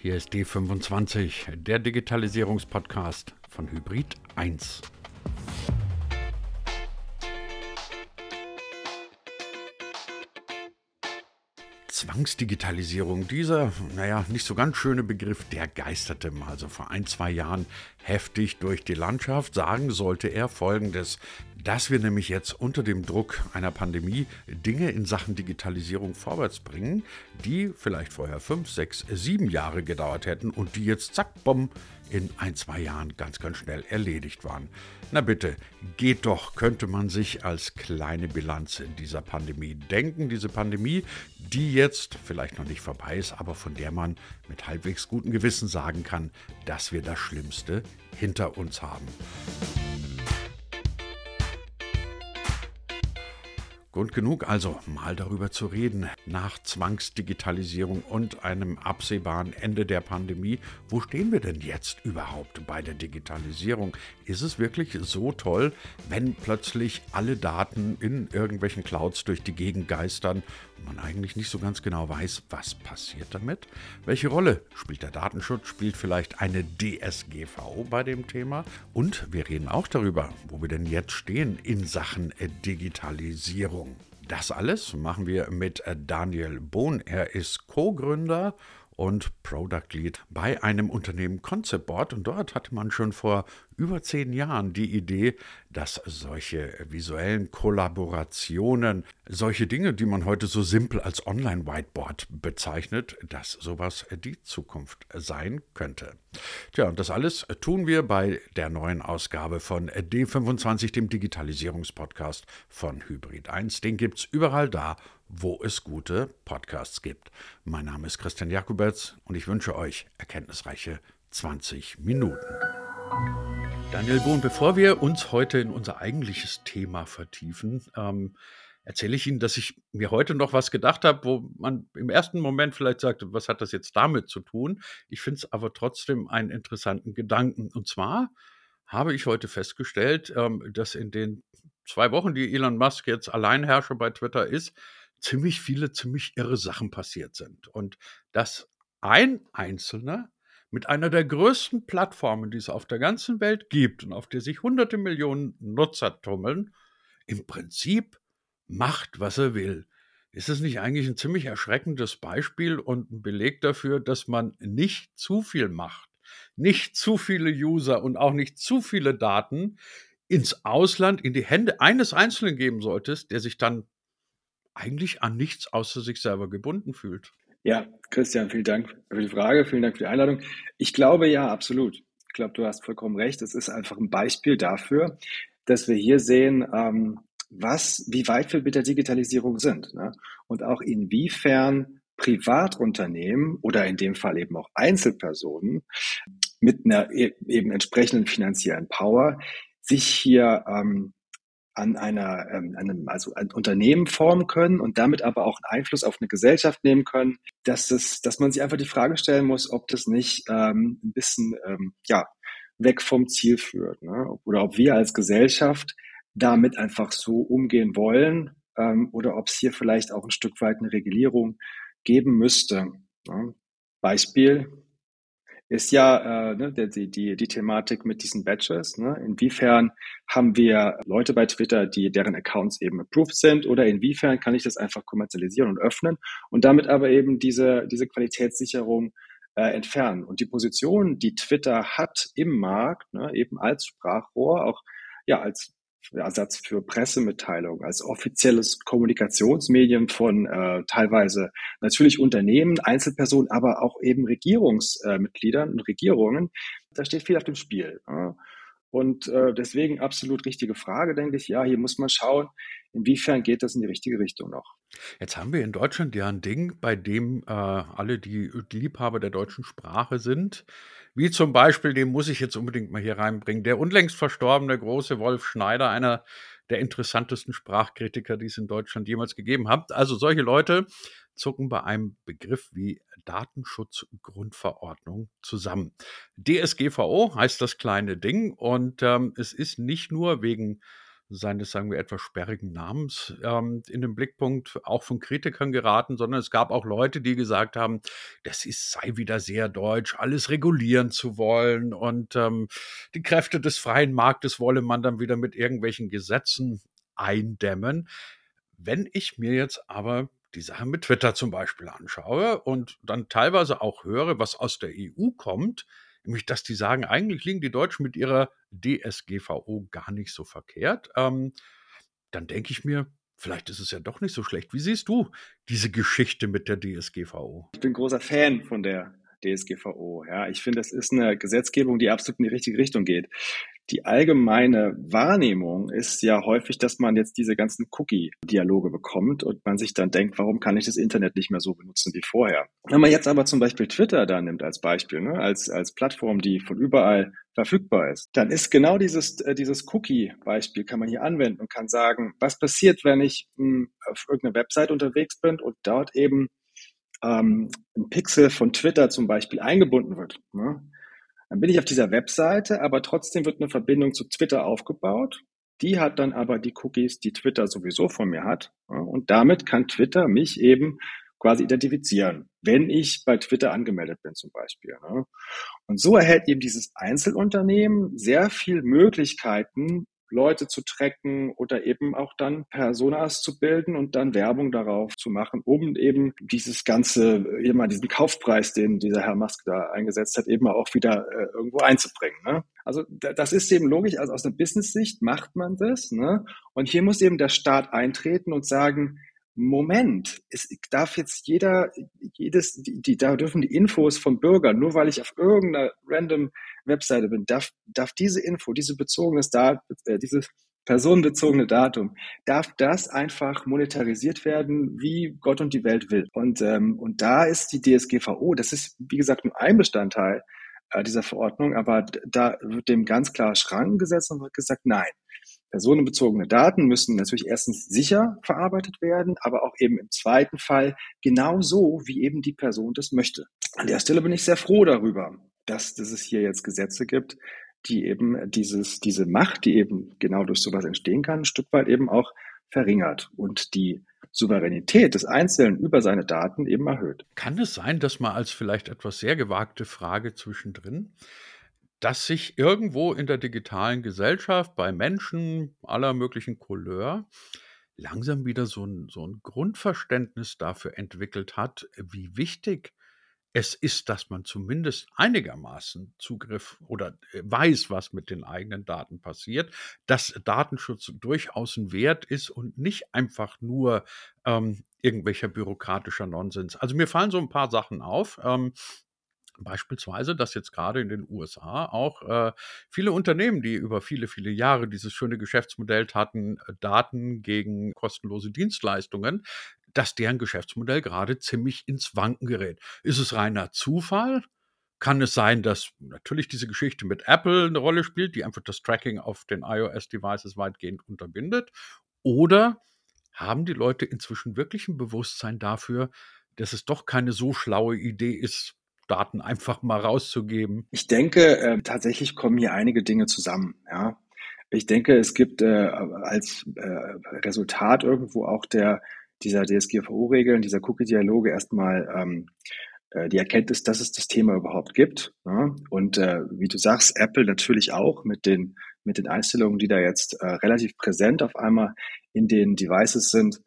Hier ist D25, der Digitalisierungspodcast von Hybrid 1. Zwangsdigitalisierung, dieser, naja, nicht so ganz schöne Begriff, der geisterte mal so vor ein, zwei Jahren heftig durch die Landschaft. Sagen sollte er folgendes dass wir nämlich jetzt unter dem Druck einer Pandemie Dinge in Sachen Digitalisierung vorwärts bringen, die vielleicht vorher fünf, sechs, sieben Jahre gedauert hätten und die jetzt zack, bumm, in ein, zwei Jahren ganz, ganz schnell erledigt waren. Na bitte, geht doch, könnte man sich als kleine Bilanz in dieser Pandemie denken. Diese Pandemie, die jetzt vielleicht noch nicht vorbei ist, aber von der man mit halbwegs gutem Gewissen sagen kann, dass wir das Schlimmste hinter uns haben. Grund genug also, mal darüber zu reden, nach Zwangsdigitalisierung und einem absehbaren Ende der Pandemie, wo stehen wir denn jetzt überhaupt bei der Digitalisierung? Ist es wirklich so toll, wenn plötzlich alle Daten in irgendwelchen Clouds durch die Gegend geistern man eigentlich nicht so ganz genau weiß, was passiert damit? Welche Rolle spielt der Datenschutz? Spielt vielleicht eine DSGVO bei dem Thema? Und wir reden auch darüber, wo wir denn jetzt stehen in Sachen Digitalisierung. Das alles machen wir mit äh, Daniel Bohn. Er ist Co-Gründer und Product Lead bei einem Unternehmen Concept Board. Und dort hatte man schon vor über zehn Jahren die Idee, dass solche visuellen Kollaborationen, solche Dinge, die man heute so simpel als Online-Whiteboard bezeichnet, dass sowas die Zukunft sein könnte. Tja, und das alles tun wir bei der neuen Ausgabe von D25, dem Digitalisierungspodcast von Hybrid 1. Den gibt es überall da, wo es gute Podcasts gibt. Mein Name ist Christian Jakubetz und ich wünsche euch erkenntnisreiche 20 Minuten. Daniel Bohn, bevor wir uns heute in unser eigentliches Thema vertiefen, ähm, erzähle ich Ihnen, dass ich mir heute noch was gedacht habe, wo man im ersten Moment vielleicht sagt, was hat das jetzt damit zu tun? Ich finde es aber trotzdem einen interessanten Gedanken. Und zwar habe ich heute festgestellt, ähm, dass in den zwei Wochen, die Elon Musk jetzt Alleinherrscher bei Twitter ist, ziemlich viele, ziemlich irre Sachen passiert sind. Und dass ein Einzelner mit einer der größten Plattformen, die es auf der ganzen Welt gibt und auf der sich hunderte Millionen Nutzer tummeln, im Prinzip macht, was er will. Ist es nicht eigentlich ein ziemlich erschreckendes Beispiel und ein Beleg dafür, dass man nicht zu viel macht, nicht zu viele User und auch nicht zu viele Daten ins Ausland, in die Hände eines Einzelnen geben solltest, der sich dann eigentlich an nichts außer sich selber gebunden fühlt? Ja, Christian, vielen Dank für die Frage, vielen Dank für die Einladung. Ich glaube ja, absolut. Ich glaube, du hast vollkommen recht. Es ist einfach ein Beispiel dafür, dass wir hier sehen, ähm, was, wie weit wir mit der Digitalisierung sind ne? und auch inwiefern Privatunternehmen oder in dem Fall eben auch Einzelpersonen mit einer e-, eben entsprechenden finanziellen Power sich hier ähm, an einer, ähm, einem, also ein Unternehmen formen können und damit aber auch einen Einfluss auf eine Gesellschaft nehmen können, dass es, dass man sich einfach die Frage stellen muss, ob das nicht ähm, ein bisschen ähm, ja weg vom Ziel führt, ne? oder ob wir als Gesellschaft damit einfach so umgehen wollen ähm, oder ob es hier vielleicht auch ein Stück weit eine Regulierung geben müsste. Ne? Beispiel, ist ja äh, ne, die, die, die Thematik mit diesen Badges. Ne? Inwiefern haben wir Leute bei Twitter, die deren Accounts eben approved sind oder inwiefern kann ich das einfach kommerzialisieren und öffnen und damit aber eben diese, diese Qualitätssicherung äh, entfernen. Und die Position, die Twitter hat im Markt, ne, eben als Sprachrohr, auch ja als Ersatz für Pressemitteilung, als offizielles Kommunikationsmedium von äh, teilweise natürlich Unternehmen, Einzelpersonen, aber auch eben Regierungsmitgliedern äh, und Regierungen. Da steht viel auf dem Spiel. Ja. Und äh, deswegen absolut richtige Frage, denke ich. Ja, hier muss man schauen, inwiefern geht das in die richtige Richtung noch. Jetzt haben wir in Deutschland ja ein Ding, bei dem äh, alle, die, die Liebhaber der deutschen Sprache sind, wie zum Beispiel, den muss ich jetzt unbedingt mal hier reinbringen, der unlängst verstorbene große Wolf Schneider, einer der interessantesten Sprachkritiker, die es in Deutschland jemals gegeben hat. Also solche Leute zucken bei einem Begriff wie Datenschutzgrundverordnung zusammen. DSGVO heißt das kleine Ding und ähm, es ist nicht nur wegen seines, sagen wir, etwas sperrigen Namens ähm, in den Blickpunkt auch von Kritikern geraten, sondern es gab auch Leute, die gesagt haben, das ist, sei wieder sehr deutsch, alles regulieren zu wollen und ähm, die Kräfte des freien Marktes wolle man dann wieder mit irgendwelchen Gesetzen eindämmen. Wenn ich mir jetzt aber die Sache mit Twitter zum Beispiel anschaue und dann teilweise auch höre, was aus der EU kommt, nämlich dass die sagen, eigentlich liegen die Deutschen mit ihrer DSGVO gar nicht so verkehrt, ähm, dann denke ich mir, vielleicht ist es ja doch nicht so schlecht. Wie siehst du diese Geschichte mit der DSGVO? Ich bin großer Fan von der DSGVO. Ja, ich finde, das ist eine Gesetzgebung, die absolut in die richtige Richtung geht die allgemeine Wahrnehmung ist ja häufig, dass man jetzt diese ganzen Cookie-Dialoge bekommt und man sich dann denkt, warum kann ich das Internet nicht mehr so benutzen wie vorher? Wenn man jetzt aber zum Beispiel Twitter da nimmt als Beispiel, ne, als, als Plattform, die von überall verfügbar ist, dann ist genau dieses, äh, dieses Cookie-Beispiel kann man hier anwenden und kann sagen, was passiert, wenn ich mh, hm, auf irgendeiner Website unterwegs bin und dort eben ähm, ein Pixel von Twitter zum Beispiel eingebunden wird. Ne? Dann bin ich auf dieser Webseite, aber trotzdem wird eine Verbindung zu Twitter aufgebaut. Die hat dann aber die Cookies, die Twitter sowieso von mir hat. Und damit kann Twitter mich eben quasi identifizieren, wenn ich bei Twitter angemeldet bin zum Beispiel. Ne? Und so erhält eben dieses Einzelunternehmen sehr viel Möglichkeiten, Leute zu tracken oder eben auch dann Personas zu bilden und dann Werbung darauf zu machen, um eben dieses ganze, immer diesen Kaufpreis, den dieser Herr Musk da eingesetzt hat, eben auch wieder äh, irgendwo einzubringen. Ne? Also das ist eben logisch, also aus einer Business-Sicht macht man das. Ne? Und hier muss eben der Staat eintreten und sagen, Moment, es darf jetzt jeder, jedes, die, die, da dürfen die Infos vom Bürger, nur weil ich auf irgendeiner random Webseite bin, darf, darf diese Info, diese bezogenes Dat, äh, dieses personenbezogene Datum, darf das einfach monetarisiert werden, wie Gott und die Welt will. Und, ähm, und da ist die DSGVO, das ist, wie gesagt, nur ein Bestandteil äh, dieser Verordnung, aber da wird dem ganz klar Schranken gesetzt und wird gesagt, nein, Personenbezogene Daten müssen natürlich erstens sicher verarbeitet werden, aber auch eben im zweiten Fall genau so, wie eben die Person das möchte. An der Stelle bin ich sehr froh darüber, dass, dass es hier jetzt Gesetze gibt, die eben dieses, diese Macht, die eben genau durch sowas entstehen kann, ein Stück weit eben auch verringert und die Souveränität des Einzelnen über seine Daten eben erhöht. Kann es sein, dass man als vielleicht etwas sehr gewagte Frage zwischendrin dass sich irgendwo in der digitalen Gesellschaft bei Menschen aller möglichen Couleur langsam wieder so ein, so 'n Grundverständnis dafür entwickelt hat, wie wichtig es ist, dass man zumindest einigermaßen Zugriff oder äh, weiß, was mit den eigenen Daten passiert, dass Datenschutz durchaus ein Wert ist und nicht einfach nur ähm, irgendwelcher bürokratischer Nonsens. Also mir fallen so ein paar Sachen auf. Ähm, Beispielsweise, dass jetzt gerade in den USA auch äh, viele Unternehmen, die über viele, viele Jahre dieses schöne Geschäftsmodell hatten, äh, Daten gegen kostenlose Dienstleistungen, dass deren Geschäftsmodell gerade ziemlich ins Wanken gerät. Ist es reiner Zufall? Kann es sein, dass natürlich diese Geschichte mit Apple eine Rolle spielt, die einfach das Tracking auf den iOS-Devices weitgehend unterbindet? Oder haben die Leute inzwischen wirklich ein Bewusstsein dafür, dass es doch keine so schlaue Idee ist, Daten einfach mal rauszugeben? Ich denke, äh, tatsächlich kommen hier einige Dinge zusammen. Ja. Ich denke, es gibt äh, als äh, Resultat irgendwo auch der dieser DSGVO-Regeln, dieser Cookie-Dialoge erstmal ähm, äh, die Erkenntnis, dass es das Thema überhaupt gibt. Ja? Und äh, wie du sagst, Apple natürlich auch mit den mit den Einstellungen, die da jetzt äh, relativ präsent auf einmal in den Devices sind.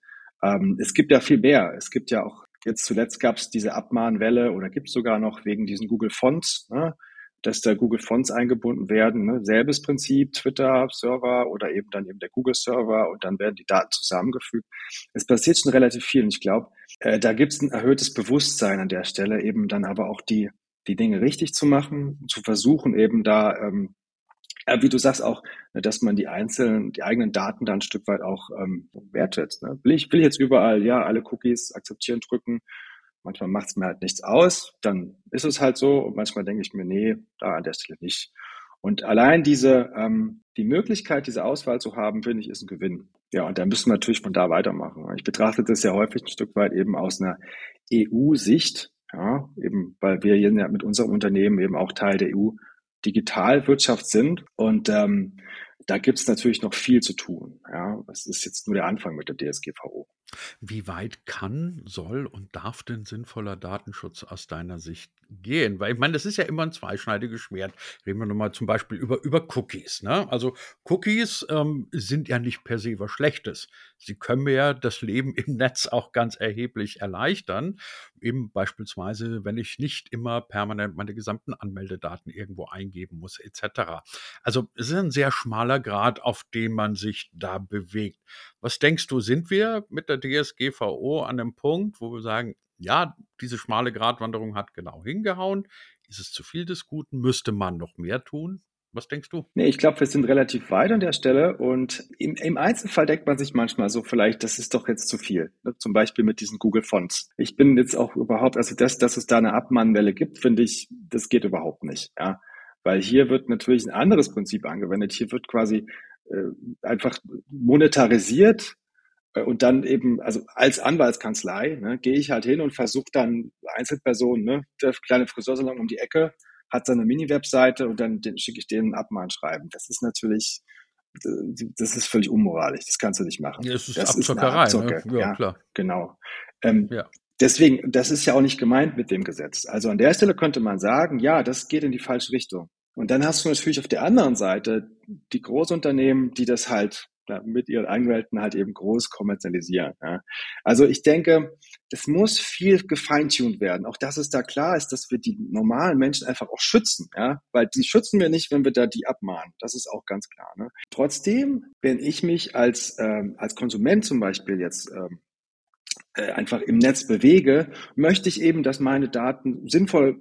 Ähm, es gibt ja viel mehr. Es gibt ja auch Jetzt zuletzt gab es diese Abmahnwelle oder gibt es sogar noch wegen diesen Google Fonts, ne, dass da Google Fonts eingebunden werden. Ne? Selbes Prinzip, Twitter-Server oder eben dann eben der Google-Server und dann werden die Daten zusammengefügt. Es passiert schon relativ viel und ich glaube, äh, da gibt es ein erhöhtes Bewusstsein an der Stelle, eben dann aber auch die, die Dinge richtig zu machen, zu versuchen eben da ähm, äh, wie du sagst auch, ne, dass man die einzelnen, die eigenen Daten dann ein Stück weit auch ähm, wertschätzt. Ne? Will ich will ich jetzt überall ja alle Cookies akzeptieren drücken. Manchmal macht es mir halt nichts aus, dann ist es halt so. Und manchmal denke ich mir, nee, da an der Stelle nicht. Und allein diese ähm, die Möglichkeit, diese Auswahl zu haben, finde ich, ist ein Gewinn. Ja, und da müssen wir natürlich von da weitermachen. Ich betrachte das ja häufig ein Stück weit eben aus einer EU-Sicht, ja, eben weil wir hier mit unserem Unternehmen eben auch Teil der EU Digitalwirtschaft sind. Und ähm, da gibt es natürlich noch viel zu tun. Ja, das ist jetzt nur der Anfang mit der DSGVO. Wie weit kann, soll und darf denn sinnvoller Datenschutz aus deiner Sicht gehen? Weil ich meine, das ist ja immer ein zweischneidiges Schwert. Reden wir nochmal zum Beispiel über, über Cookies. Ne? Also Cookies ähm, sind ja nicht per se was Schlechtes. Sie können mir ja das Leben im Netz auch ganz erheblich erleichtern. Eben beispielsweise, wenn ich nicht immer permanent meine gesamten Anmeldedaten irgendwo eingeben muss, etc. Also es ist ein sehr schmaler Grad, auf dem man sich da bewegt. Was denkst du, sind wir mit der DSGVO an einem Punkt, wo wir sagen, ja, diese schmale Gratwanderung hat genau hingehauen. Ist es zu viel des Guten? Müsste man noch mehr tun? Was denkst du? Nee, ich glaube, wir sind relativ weit an der Stelle und im, im, Einzelfall denkt man sich manchmal so, vielleicht, das ist doch jetzt zu viel. Ne? Zum Beispiel mit diesen Google Fonts. Ich bin jetzt auch überhaupt, also das, dass es da eine Abmahnwelle gibt, finde ich, das geht überhaupt nicht. Ja. Weil hier wird natürlich ein anderes Prinzip angewendet. Hier wird quasi äh, einfach monetarisiert und dann eben, also als Anwaltskanzlei, ne, gehe ich halt hin und versuche dann Einzelpersonen, ne, der kleine Friseursalon um die Ecke hat seine Mini-Webseite und dann schicke ich denen ein Abmahnschreiben. Das ist natürlich, das ist völlig unmoralisch. Das kannst du nicht machen. Ja, es ist das Abzockerei. Ist ne? ja, ja, klar. Genau. Ähm, ja. Deswegen, das ist ja auch nicht gemeint mit dem Gesetz. Also an der Stelle könnte man sagen, ja, das geht in die falsche Richtung. Und dann hast du natürlich auf der anderen Seite die Großunternehmen, die das halt mit ihren Anwälten halt eben groß kommerzialisieren. Ja. Also ich denke, es muss viel gefeintuned werden. Auch dass es da klar ist, dass wir die normalen Menschen einfach auch schützen. Ja. Weil die schützen wir nicht, wenn wir da die abmahnen. Das ist auch ganz klar. Ne. Trotzdem, wenn ich mich als, ähm, als Konsument zum Beispiel jetzt ähm, äh, einfach im Netz bewege, möchte ich eben, dass meine Daten sinnvoll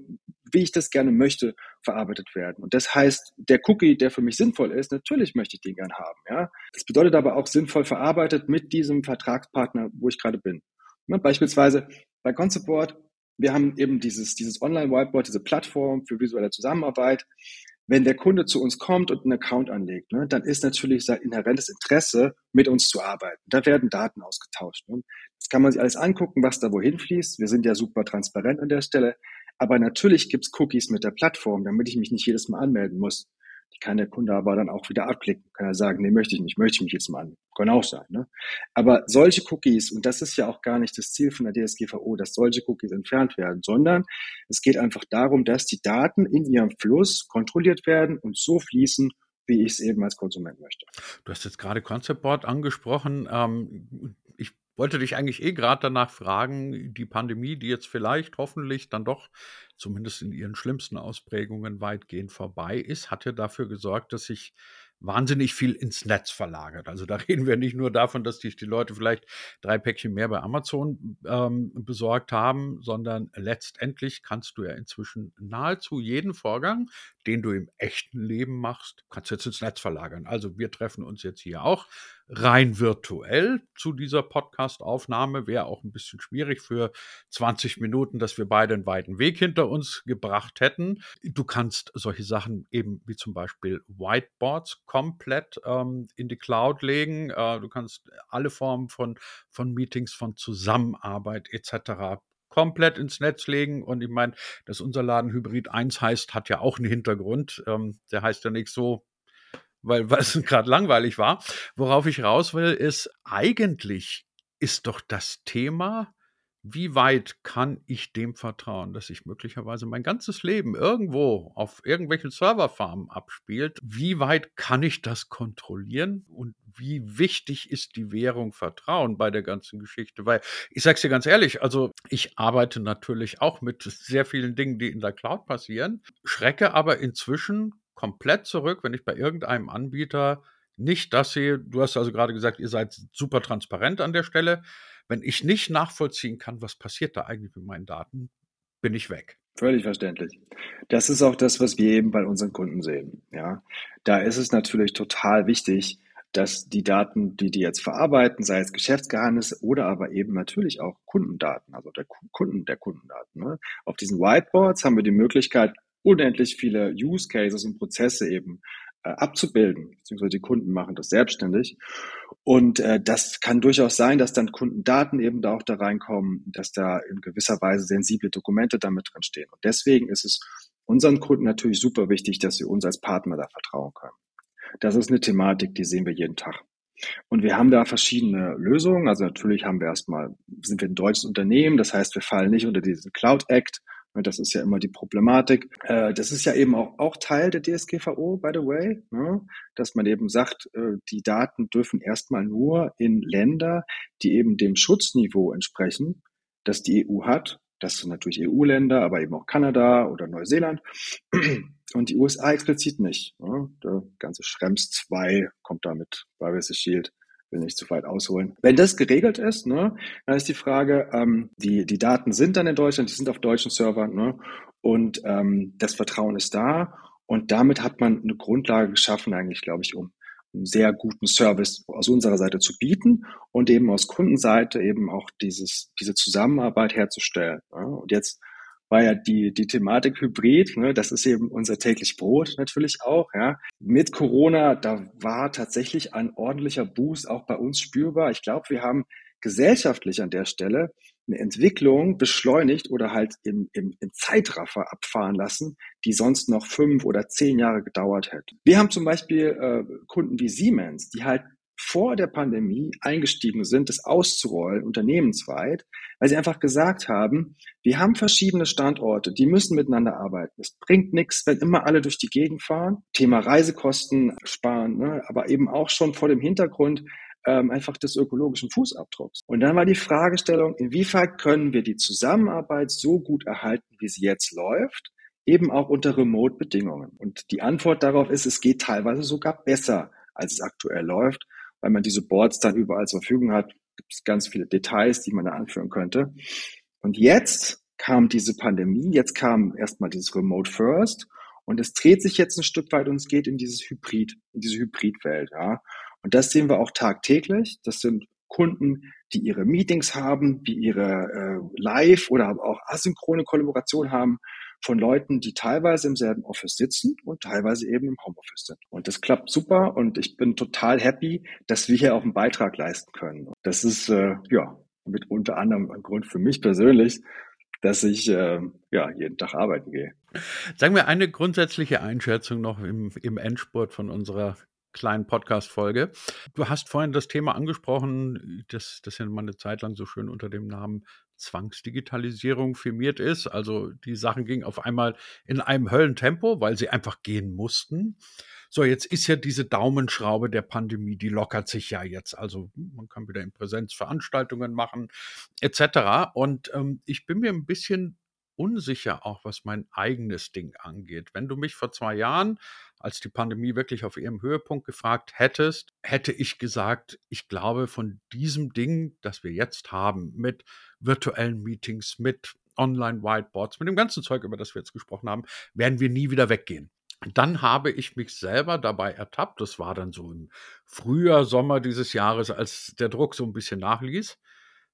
wie ich das gerne möchte, verarbeitet werden. Und das heißt, der Cookie, der für mich sinnvoll ist, natürlich möchte ich den gern haben. Ja? Das bedeutet aber auch sinnvoll verarbeitet mit diesem Vertragspartner, wo ich gerade bin. Ja, beispielsweise bei Conceptboard, wir haben eben dieses, dieses Online-Whiteboard, diese Plattform für visuelle Zusammenarbeit. Wenn der Kunde zu uns kommt und einen Account anlegt, ne, dann ist natürlich sein inhärentes Interesse, mit uns zu arbeiten. Da werden Daten ausgetauscht. Ne? Das kann man sich alles angucken, was da wohin fließt. Wir sind ja super transparent an der Stelle. Aber natürlich gibt's Cookies mit der Plattform, damit ich mich nicht jedes Mal anmelden muss. Die kann der Kunde aber dann auch wieder abklicken. Kann er sagen, nee, möchte ich nicht, möchte ich mich jetzt mal an. Kann auch sein. Ne? Aber solche Cookies, und das ist ja auch gar nicht das Ziel von der DSGVO, dass solche Cookies entfernt werden, sondern es geht einfach darum, dass die Daten in ihrem Fluss kontrolliert werden und so fließen, wie ich es eben als Konsument möchte. Du hast jetzt gerade Concept Board angesprochen. Ähm, wollte dich eigentlich eh gerade danach fragen, die Pandemie, die jetzt vielleicht hoffentlich dann doch zumindest in ihren schlimmsten Ausprägungen weitgehend vorbei ist, hat ja dafür gesorgt, dass sich wahnsinnig viel ins Netz verlagert. Also da reden wir nicht nur davon, dass sich die Leute vielleicht drei Päckchen mehr bei Amazon ähm, besorgt haben, sondern letztendlich kannst du ja inzwischen nahezu jeden Vorgang, den du im echten Leben machst, kannst du jetzt ins Netz verlagern. Also wir treffen uns jetzt hier auch rein virtuell zu dieser Podcast-Aufnahme. Wäre auch ein bisschen schwierig für 20 Minuten, dass wir beide einen weiten Weg hinter uns gebracht hätten. Du kannst solche Sachen eben wie zum Beispiel Whiteboards komplett ähm, in die Cloud legen. Äh, du kannst alle Formen von, von Meetings, von Zusammenarbeit etc komplett ins Netz legen. Und ich meine, dass unser Laden Hybrid 1 heißt, hat ja auch einen Hintergrund. Ähm, der heißt ja nicht so weil, weil es gerade langweilig war. Worauf ich raus will, ist, eigentlich ist doch das Thema, wie weit kann ich dem vertrauen, dass sich möglicherweise mein ganzes Leben irgendwo auf irgendwelchen Serverfarmen abspielt? Wie weit kann ich das kontrollieren? Und wie wichtig ist die Währung Vertrauen bei der ganzen Geschichte? Weil ich sage es dir ganz ehrlich, also ich arbeite natürlich auch mit sehr vielen Dingen, die in der Cloud passieren, schrecke aber inzwischen komplett zurück, wenn ich bei irgendeinem Anbieter nicht das sehe. Du hast also gerade gesagt, ihr seid super transparent an der Stelle. Wenn ich nicht nachvollziehen kann, was passiert da eigentlich mit meinen Daten, bin ich weg. Völlig verständlich. Das ist auch das, was wir eben bei unseren Kunden sehen. Ja, da ist es natürlich total wichtig, dass die Daten, die die jetzt verarbeiten, sei es Geschäftsgeheimnisse oder aber eben natürlich auch Kundendaten, also der Kunden der Kundendaten. Ne? Auf diesen Whiteboards haben wir die Möglichkeit, unendlich viele Use Cases und Prozesse eben äh, abzubilden, beziehungsweise die Kunden machen das selbstständig. Und äh, das kann durchaus sein, dass dann Kundendaten eben da auch da reinkommen, dass da in gewisser Weise sensible Dokumente damit drin stehen. Und deswegen ist es unseren Kunden natürlich super wichtig, dass sie uns als Partner da vertrauen können. Das ist eine Thematik, die sehen wir jeden Tag. Und wir haben da verschiedene Lösungen. Also natürlich haben wir erstmal, sind wir ein deutsches Unternehmen, das heißt, wir fallen nicht unter diesen Cloud Act. Das ist ja immer die Problematik. Äh, das ist ja eben auch, auch Teil der DSGVO, by the way, ne? dass man eben sagt, äh, die Daten dürfen erstmal nur in Länder, die eben dem Schutzniveau entsprechen, das die EU hat. Das sind natürlich EU-Länder, aber eben auch Kanada oder Neuseeland. Und die USA explizit nicht. Ne? Der ganze Schrems 2 kommt da mit Privacy Shield will nicht zu weit ausholen. Wenn das geregelt ist, ne, dann ist die Frage, ähm, die, die Daten sind dann in Deutschland, die sind auf deutschen Servern ne, und ähm, das Vertrauen ist da und damit hat man eine Grundlage geschaffen eigentlich, glaube ich, um einen sehr guten Service aus unserer Seite zu bieten und eben aus Kundenseite eben auch dieses, diese Zusammenarbeit herzustellen. Ne. Und jetzt war ja die, die Thematik Hybrid, ne, das ist eben unser täglich Brot natürlich auch, ja. Mit Corona, da war tatsächlich ein ordentlicher Boost auch bei uns spürbar. Ich glaube, wir haben gesellschaftlich an der Stelle eine Entwicklung beschleunigt oder halt im, im, im Zeitraffer abfahren lassen, die sonst noch fünf oder zehn Jahre gedauert hätte. Wir haben zum Beispiel äh, Kunden wie Siemens, die halt vor der Pandemie eingestiegen sind, das auszurollen, unternehmensweit, weil sie einfach gesagt haben, wir haben verschiedene Standorte, die müssen miteinander arbeiten. Es bringt nichts, wenn immer alle durch die Gegend fahren. Thema Reisekosten sparen, ne? aber eben auch schon vor dem Hintergrund ähm, einfach des ökologischen Fußabdrucks. Und dann war die Fragestellung, inwieweit können wir die Zusammenarbeit so gut erhalten, wie sie jetzt läuft, eben auch unter Remote-Bedingungen. Und die Antwort darauf ist, es geht teilweise sogar besser, als es aktuell läuft weil man diese Boards dann überall zur Verfügung hat, gibt es ganz viele Details, die man da anführen könnte. Und jetzt kam diese Pandemie, jetzt kam erstmal dieses Remote First und es dreht sich jetzt ein Stück weit und es geht in dieses Hybrid, in diese Hybridwelt, ja. Und das sehen wir auch tagtäglich. Das sind Kunden, die ihre Meetings haben, die ihre äh, Live- oder auch asynchrone Kollaboration haben von Leuten, die teilweise im selben Office sitzen und teilweise eben im Homeoffice sind. Und das klappt super und ich bin total happy, dass wir hier auch einen Beitrag leisten können. Das ist äh, ja mit unter anderem ein Grund für mich persönlich, dass ich äh, ja jeden Tag arbeiten gehe. Sagen wir eine grundsätzliche Einschätzung noch im, im Endspurt von unserer kleinen Podcast-Folge. Du hast vorhin das Thema angesprochen, das, das ja mal eine Zeit lang so schön unter dem Namen Zwangsdigitalisierung firmiert ist. Also die Sachen gingen auf einmal in einem Höllentempo, weil sie einfach gehen mussten. So, jetzt ist ja diese Daumenschraube der Pandemie, die lockert sich ja jetzt. Also man kann wieder in Präsenz Veranstaltungen machen, etc. Und ähm, ich bin mir ein bisschen unsicher, auch was mein eigenes Ding angeht. Wenn du mich vor zwei Jahren, als die Pandemie wirklich auf ihrem Höhepunkt gefragt hättest, hätte ich gesagt, ich glaube, von diesem Ding, das wir jetzt haben, mit virtuellen Meetings, mit Online-Whiteboards, mit dem ganzen Zeug, über das wir jetzt gesprochen haben, werden wir nie wieder weggehen. Dann habe ich mich selber dabei ertappt, das war dann so im Frühjahr, Sommer dieses Jahres, als der Druck so ein bisschen nachließ,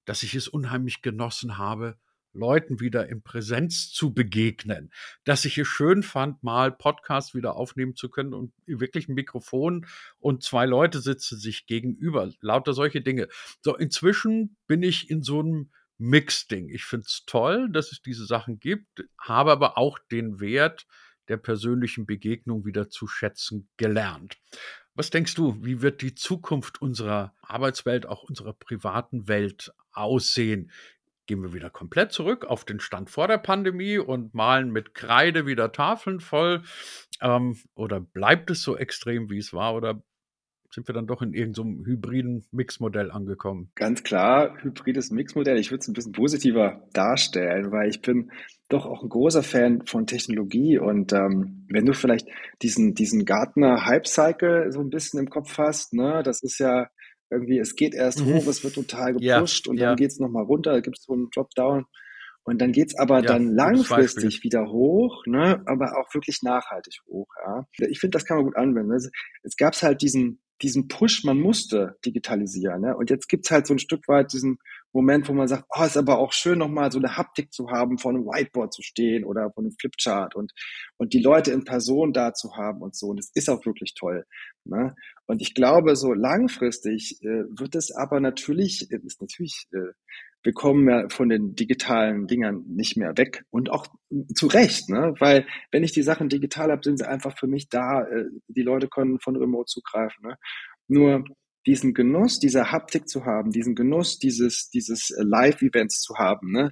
dass ich es unheimlich genossen habe, Leuten wieder in Präsenz zu begegnen, dass ich es schön fand, mal Podcast wieder aufnehmen zu können und wirklich ein Mikrofon und zwei Leute sitzen sich gegenüber, lauter solche Dinge. So, inzwischen bin ich in so einem Mix-Ding. Ich finde es toll, dass es diese Sachen gibt, habe aber auch den Wert der persönlichen Begegnung wieder zu schätzen gelernt. Was denkst du, wie wird die Zukunft unserer Arbeitswelt, auch unserer privaten Welt aussehen? Gehen wir wieder komplett zurück auf den Stand vor der Pandemie und malen mit Kreide wieder Tafeln voll? Ähm, oder bleibt es so extrem, wie es war? Oder sind wir dann doch in irgendeinem so hybriden Mixmodell angekommen? Ganz klar, hybrides Mixmodell. Ich würde es ein bisschen positiver darstellen, weil ich bin doch auch ein großer Fan von Technologie. Und ähm, wenn du vielleicht diesen, diesen Gartner Hype Cycle so ein bisschen im Kopf hast, ne, das ist ja irgendwie, es geht erst mhm. hoch, es wird total gepusht ja, und dann ja. geht es nochmal runter, da gibt es so einen Dropdown. Und dann geht's aber ja, dann langfristig wieder hoch, ne, aber auch wirklich nachhaltig hoch. Ja. Ich finde, das kann man gut anwenden. Also, es gab halt diesen, diesen Push, man musste digitalisieren. Ne? Und jetzt gibt's halt so ein Stück weit diesen Moment, wo man sagt, oh, ist aber auch schön, nochmal so eine Haptik zu haben, vor einem Whiteboard zu stehen oder vor einem Flipchart und, und die Leute in Person da zu haben und so. Und das ist auch wirklich toll. Ne? Und ich glaube, so langfristig äh, wird es aber natürlich, ist natürlich äh, wir kommen ja von den digitalen Dingern nicht mehr weg und auch zu Recht, ne? weil wenn ich die Sachen digital habe, sind sie einfach für mich da. Äh, die Leute können von Remote zugreifen. Ne? Nur diesen Genuss dieser Haptik zu haben, diesen Genuss dieses, dieses Live-Events zu haben, ne?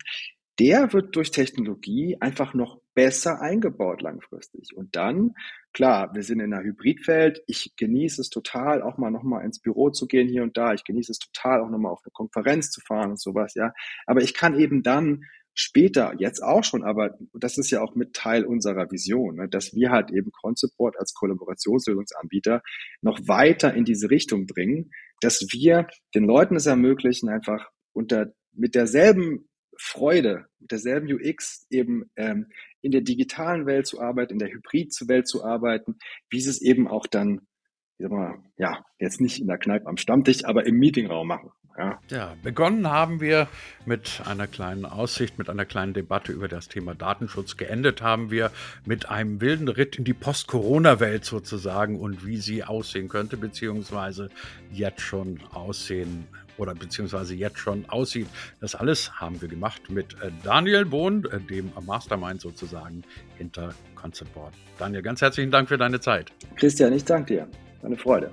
der wird durch Technologie einfach noch besser eingebaut langfristig. Und dann, klar, wir sind in einer Hybridwelt. Ich genieße es total, auch mal nochmal ins Büro zu gehen hier und da. Ich genieße es total, auch nochmal auf eine Konferenz zu fahren und sowas, ja. Aber ich kann eben dann später, jetzt auch schon, aber das ist ja auch mit Teil unserer Vision, ne, dass wir halt eben Conceport als Kollaborationslösungsanbieter noch weiter in diese Richtung bringen, dass wir den Leuten es ermöglichen, einfach unter mit derselben Freude, mit derselben UX eben ähm, in der digitalen Welt zu arbeiten, in der Hybrid-Welt zu arbeiten, wie sie es eben auch dann, ich sag mal, ja, jetzt nicht in der Kneipe am Stammtisch, aber im Meetingraum machen. Ja. ja, begonnen haben wir mit einer kleinen Aussicht, mit einer kleinen Debatte über das Thema Datenschutz. Geendet haben wir mit einem wilden Ritt in die Post-Corona-Welt sozusagen und wie sie aussehen könnte, beziehungsweise jetzt schon aussehen oder beziehungsweise jetzt schon aussieht. Das alles haben wir gemacht mit äh, Daniel Bohn, äh, dem Mastermind sozusagen hinter Concept Board. Daniel, ganz herzlichen Dank für deine Zeit. Christian, ich danke dir. Eine Freude.